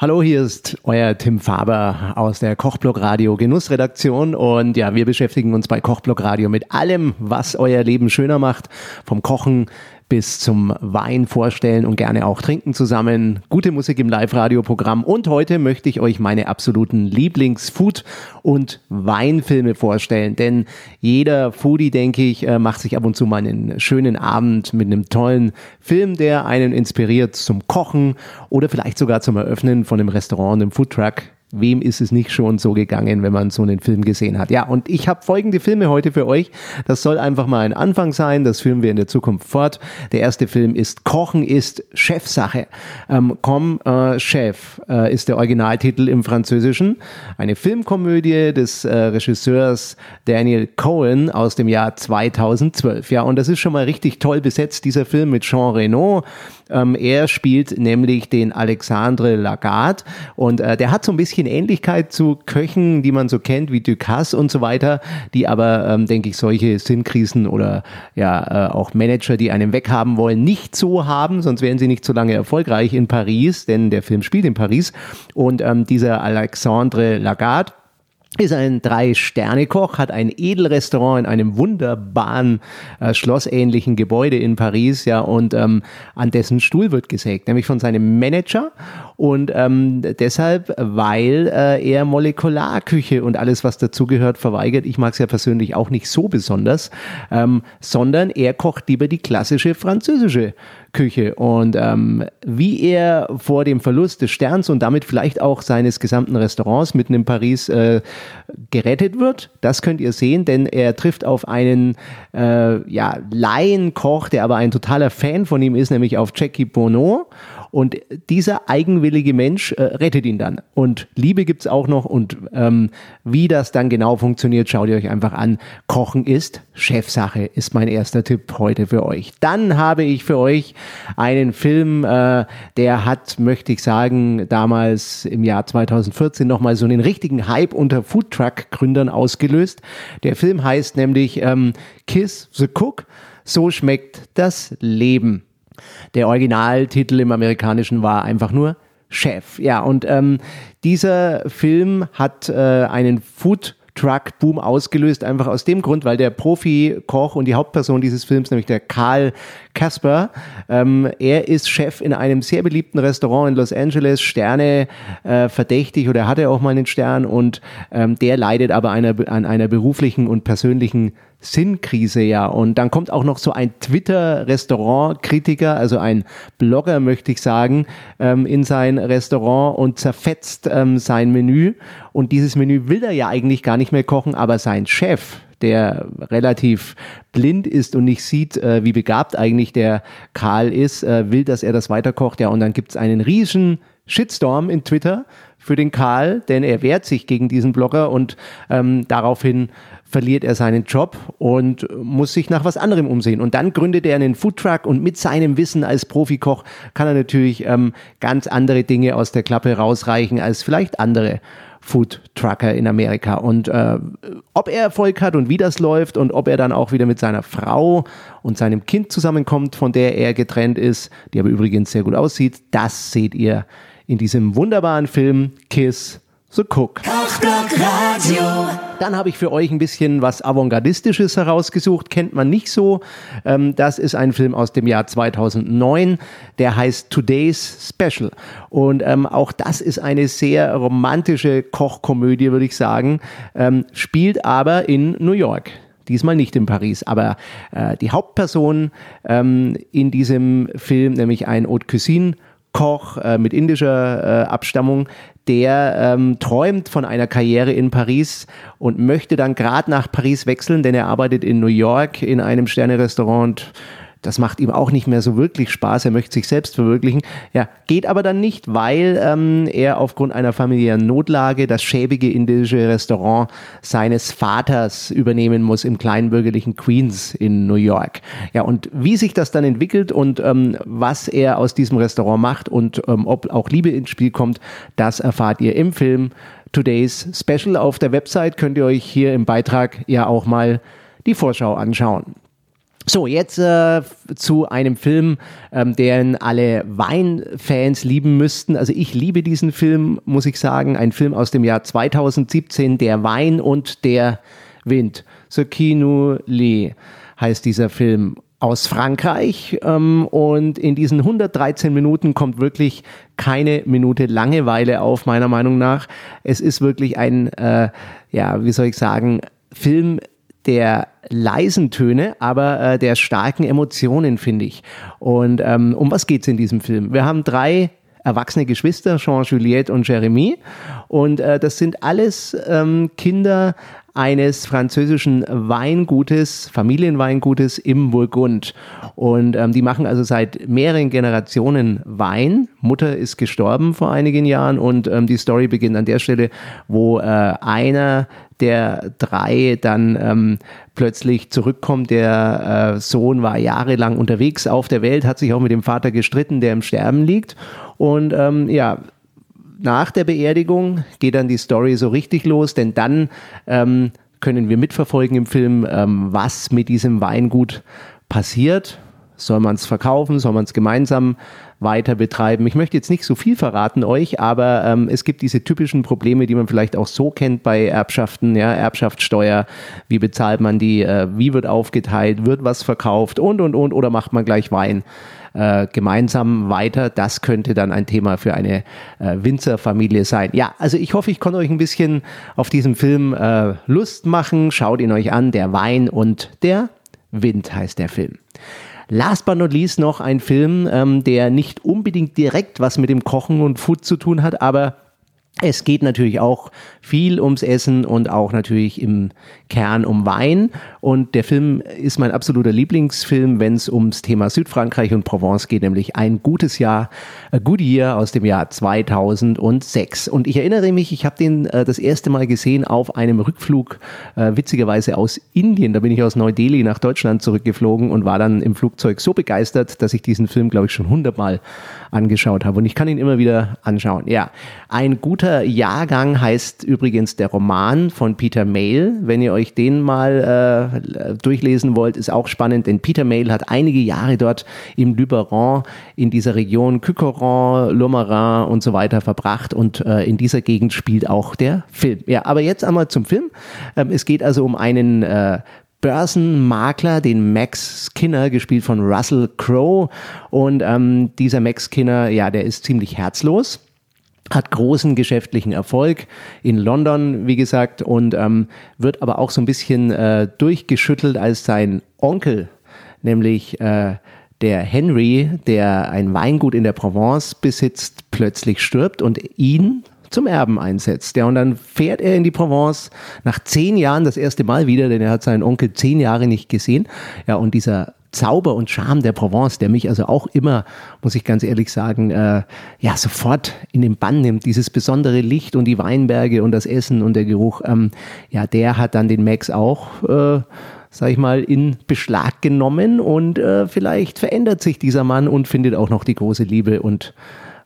Hallo, hier ist euer Tim Faber aus der Kochblock Radio Genussredaktion. Und ja, wir beschäftigen uns bei Kochblock Radio mit allem, was euer Leben schöner macht, vom Kochen bis zum Wein vorstellen und gerne auch trinken zusammen. Gute Musik im Live-Radio-Programm. Und heute möchte ich euch meine absoluten Lieblings-Food- und Weinfilme vorstellen. Denn jeder Foodie, denke ich, äh, macht sich ab und zu mal einen schönen Abend mit einem tollen Film, der einen inspiriert zum Kochen oder vielleicht sogar zum Eröffnen von einem Restaurant, einem Foodtruck wem ist es nicht schon so gegangen, wenn man so einen Film gesehen hat? Ja, und ich habe folgende Filme heute für euch. Das soll einfach mal ein Anfang sein. Das führen wir in der Zukunft fort. Der erste Film ist Kochen ist Chefsache. Ähm, Komm, äh, Chef äh, ist der Originaltitel im Französischen. Eine Filmkomödie des äh, Regisseurs Daniel Cohen aus dem Jahr 2012. Ja, und das ist schon mal richtig toll besetzt, dieser Film mit Jean Reno. Ähm, er spielt nämlich den Alexandre Lagarde und äh, der hat so ein bisschen Ähnlichkeit zu Köchen, die man so kennt, wie Ducasse und so weiter, die aber, ähm, denke ich, solche Sinnkrisen oder ja äh, auch Manager, die einen weghaben wollen, nicht so haben, sonst wären sie nicht so lange erfolgreich in Paris, denn der Film spielt in Paris. Und ähm, dieser Alexandre Lagarde ist ein Drei-Sterne-Koch, hat ein Edelrestaurant in einem wunderbaren äh, schlossähnlichen Gebäude in Paris, ja, und ähm, an dessen Stuhl wird gesägt, nämlich von seinem Manager und ähm, deshalb, weil äh, er Molekularküche und alles, was dazugehört, verweigert. Ich mag es ja persönlich auch nicht so besonders, ähm, sondern er kocht lieber die klassische französische Küche. Und ähm, wie er vor dem Verlust des Sterns und damit vielleicht auch seines gesamten Restaurants mitten in Paris äh, gerettet wird, das könnt ihr sehen, denn er trifft auf einen äh, ja, Laienkoch, der aber ein totaler Fan von ihm ist, nämlich auf Jackie Bono. Und dieser eigenwillige Mensch äh, rettet ihn dann. Und Liebe gibt's auch noch. Und ähm, wie das dann genau funktioniert, schaut ihr euch einfach an. Kochen ist Chefsache, ist mein erster Tipp heute für euch. Dann habe ich für euch einen Film, äh, der hat, möchte ich sagen, damals im Jahr 2014 nochmal so einen richtigen Hype unter Foodtruck-Gründern ausgelöst. Der Film heißt nämlich ähm, Kiss the Cook. So schmeckt das Leben. Der Originaltitel im Amerikanischen war einfach nur Chef. Ja, und ähm, dieser Film hat äh, einen Food Truck Boom ausgelöst, einfach aus dem Grund, weil der Profi-Koch und die Hauptperson dieses Films, nämlich der Karl Kasper, ähm, er ist Chef in einem sehr beliebten Restaurant in Los Angeles, Sterne äh, verdächtig oder hatte auch mal einen Stern und ähm, der leidet aber einer, an einer beruflichen und persönlichen Sinnkrise, ja. Und dann kommt auch noch so ein Twitter-Restaurant-Kritiker, also ein Blogger, möchte ich sagen, ähm, in sein Restaurant und zerfetzt ähm, sein Menü. Und dieses Menü will er ja eigentlich gar nicht mehr kochen, aber sein Chef, der relativ blind ist und nicht sieht, äh, wie begabt eigentlich der Karl ist, äh, will, dass er das weiterkocht. Ja, und dann gibt's einen riesen Shitstorm in Twitter für den Karl, denn er wehrt sich gegen diesen Blogger und ähm, daraufhin verliert er seinen Job und muss sich nach was anderem umsehen. Und dann gründet er einen Foodtruck und mit seinem Wissen als Profikoch kann er natürlich ähm, ganz andere Dinge aus der Klappe rausreichen als vielleicht andere Foodtrucker in Amerika. Und äh, ob er Erfolg hat und wie das läuft und ob er dann auch wieder mit seiner Frau und seinem Kind zusammenkommt, von der er getrennt ist, die aber übrigens sehr gut aussieht, das seht ihr in diesem wunderbaren Film Kiss the Cook. Kochblock Radio. Dann habe ich für euch ein bisschen was Avantgardistisches herausgesucht, kennt man nicht so. Ähm, das ist ein Film aus dem Jahr 2009, der heißt Today's Special. Und ähm, auch das ist eine sehr romantische Kochkomödie, würde ich sagen, ähm, spielt aber in New York diesmal nicht in Paris. Aber äh, die Hauptperson ähm, in diesem Film, nämlich ein Haute Cuisine Koch äh, mit indischer äh, Abstammung, der ähm, träumt von einer Karriere in Paris und möchte dann gerade nach Paris wechseln, denn er arbeitet in New York in einem Sterne-Restaurant das macht ihm auch nicht mehr so wirklich Spaß. Er möchte sich selbst verwirklichen. Ja, geht aber dann nicht, weil ähm, er aufgrund einer familiären Notlage das schäbige indische Restaurant seines Vaters übernehmen muss im kleinbürgerlichen Queens in New York. Ja, und wie sich das dann entwickelt und ähm, was er aus diesem Restaurant macht und ähm, ob auch Liebe ins Spiel kommt, das erfahrt ihr im Film Today's Special. Auf der Website könnt ihr euch hier im Beitrag ja auch mal die Vorschau anschauen. So, jetzt äh, zu einem Film, ähm, den alle Weinfans lieben müssten. Also ich liebe diesen Film, muss ich sagen. Ein Film aus dem Jahr 2017, Der Wein und der Wind. Sekinu Lee heißt dieser Film aus Frankreich ähm, und in diesen 113 Minuten kommt wirklich keine Minute Langeweile auf, meiner Meinung nach. Es ist wirklich ein, äh, ja, wie soll ich sagen, Film der leisen Töne, aber äh, der starken Emotionen, finde ich. Und ähm, um was geht es in diesem Film? Wir haben drei erwachsene Geschwister, Jean, Juliette und Jeremy. Und äh, das sind alles ähm, Kinder eines französischen Weingutes, Familienweingutes im Burgund. Und ähm, die machen also seit mehreren Generationen Wein. Mutter ist gestorben vor einigen Jahren und ähm, die Story beginnt an der Stelle, wo äh, einer der drei dann ähm, plötzlich zurückkommt. Der äh, Sohn war jahrelang unterwegs auf der Welt, hat sich auch mit dem Vater gestritten, der im Sterben liegt. Und ähm, ja, nach der Beerdigung geht dann die Story so richtig los, denn dann ähm, können wir mitverfolgen im Film, ähm, was mit diesem Weingut passiert. Soll man es verkaufen? Soll man es gemeinsam weiter betreiben? Ich möchte jetzt nicht so viel verraten euch, aber ähm, es gibt diese typischen Probleme, die man vielleicht auch so kennt bei Erbschaften, ja, Erbschaftssteuer. Wie bezahlt man die? Äh, wie wird aufgeteilt? Wird was verkauft? Und, und, und. Oder macht man gleich Wein? äh, gemeinsam weiter. Das könnte dann ein Thema für eine äh, Winzerfamilie sein. Ja, also ich hoffe, ich konnte euch ein bisschen auf diesem Film äh, Lust machen. Schaut ihn euch an. Der Wein und der Wind heißt der Film. Last but not least noch ein Film, ähm, der nicht unbedingt direkt was mit dem Kochen und Food zu tun hat, aber es geht natürlich auch viel ums Essen und auch natürlich im Kern um Wein. Und der Film ist mein absoluter Lieblingsfilm, wenn es ums Thema Südfrankreich und Provence geht, nämlich ein gutes Jahr, A Good Year aus dem Jahr 2006. Und ich erinnere mich, ich habe den äh, das erste Mal gesehen auf einem Rückflug, äh, witzigerweise aus Indien. Da bin ich aus Neu-Delhi nach Deutschland zurückgeflogen und war dann im Flugzeug so begeistert, dass ich diesen Film, glaube ich, schon hundertmal angeschaut habe. Und ich kann ihn immer wieder anschauen. Ja, ein guter Jahrgang heißt übrigens der Roman von Peter Mayle. Wenn ihr euch den mal äh, durchlesen wollt, ist auch spannend, denn Peter Mayle hat einige Jahre dort im Luberon in dieser Region Cucuron, Lomarin und so weiter verbracht und äh, in dieser Gegend spielt auch der Film. Ja, aber jetzt einmal zum Film. Ähm, es geht also um einen äh, Börsenmakler, den Max Skinner, gespielt von Russell Crowe. Und ähm, dieser Max Skinner, ja, der ist ziemlich herzlos hat großen geschäftlichen Erfolg in London, wie gesagt, und ähm, wird aber auch so ein bisschen äh, durchgeschüttelt, als sein Onkel, nämlich äh, der Henry, der ein Weingut in der Provence besitzt, plötzlich stirbt und ihn zum Erben einsetzt. Ja, und dann fährt er in die Provence nach zehn Jahren das erste Mal wieder, denn er hat seinen Onkel zehn Jahre nicht gesehen. Ja, und dieser Zauber und Charme der Provence, der mich also auch immer, muss ich ganz ehrlich sagen, äh, ja, sofort in den Bann nimmt. Dieses besondere Licht und die Weinberge und das Essen und der Geruch, ähm, ja, der hat dann den Max auch, äh, sag ich mal, in Beschlag genommen und äh, vielleicht verändert sich dieser Mann und findet auch noch die große Liebe und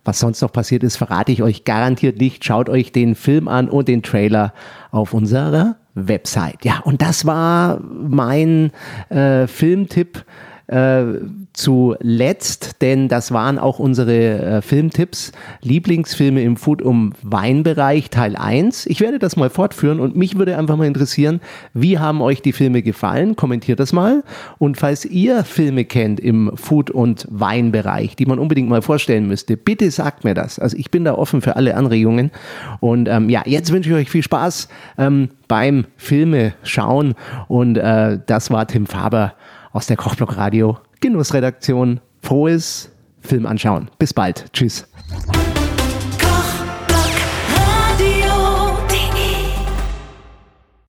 was sonst noch passiert ist, verrate ich euch garantiert nicht. Schaut euch den Film an und den Trailer auf unserer Website. Ja, und das war mein äh, Filmtipp äh, zuletzt, denn das waren auch unsere äh, Filmtipps, Lieblingsfilme im Food- um Weinbereich Teil 1. Ich werde das mal fortführen und mich würde einfach mal interessieren, wie haben euch die Filme gefallen? Kommentiert das mal. Und falls ihr Filme kennt im Food- und Weinbereich, die man unbedingt mal vorstellen müsste, bitte sagt mir das. Also ich bin da offen für alle Anregungen. Und ähm, ja, jetzt wünsche ich euch viel Spaß ähm, beim Filme schauen. Und äh, das war Tim Faber aus der Kochblock Radio Genussredaktion. Frohes Film anschauen. Bis bald. Tschüss.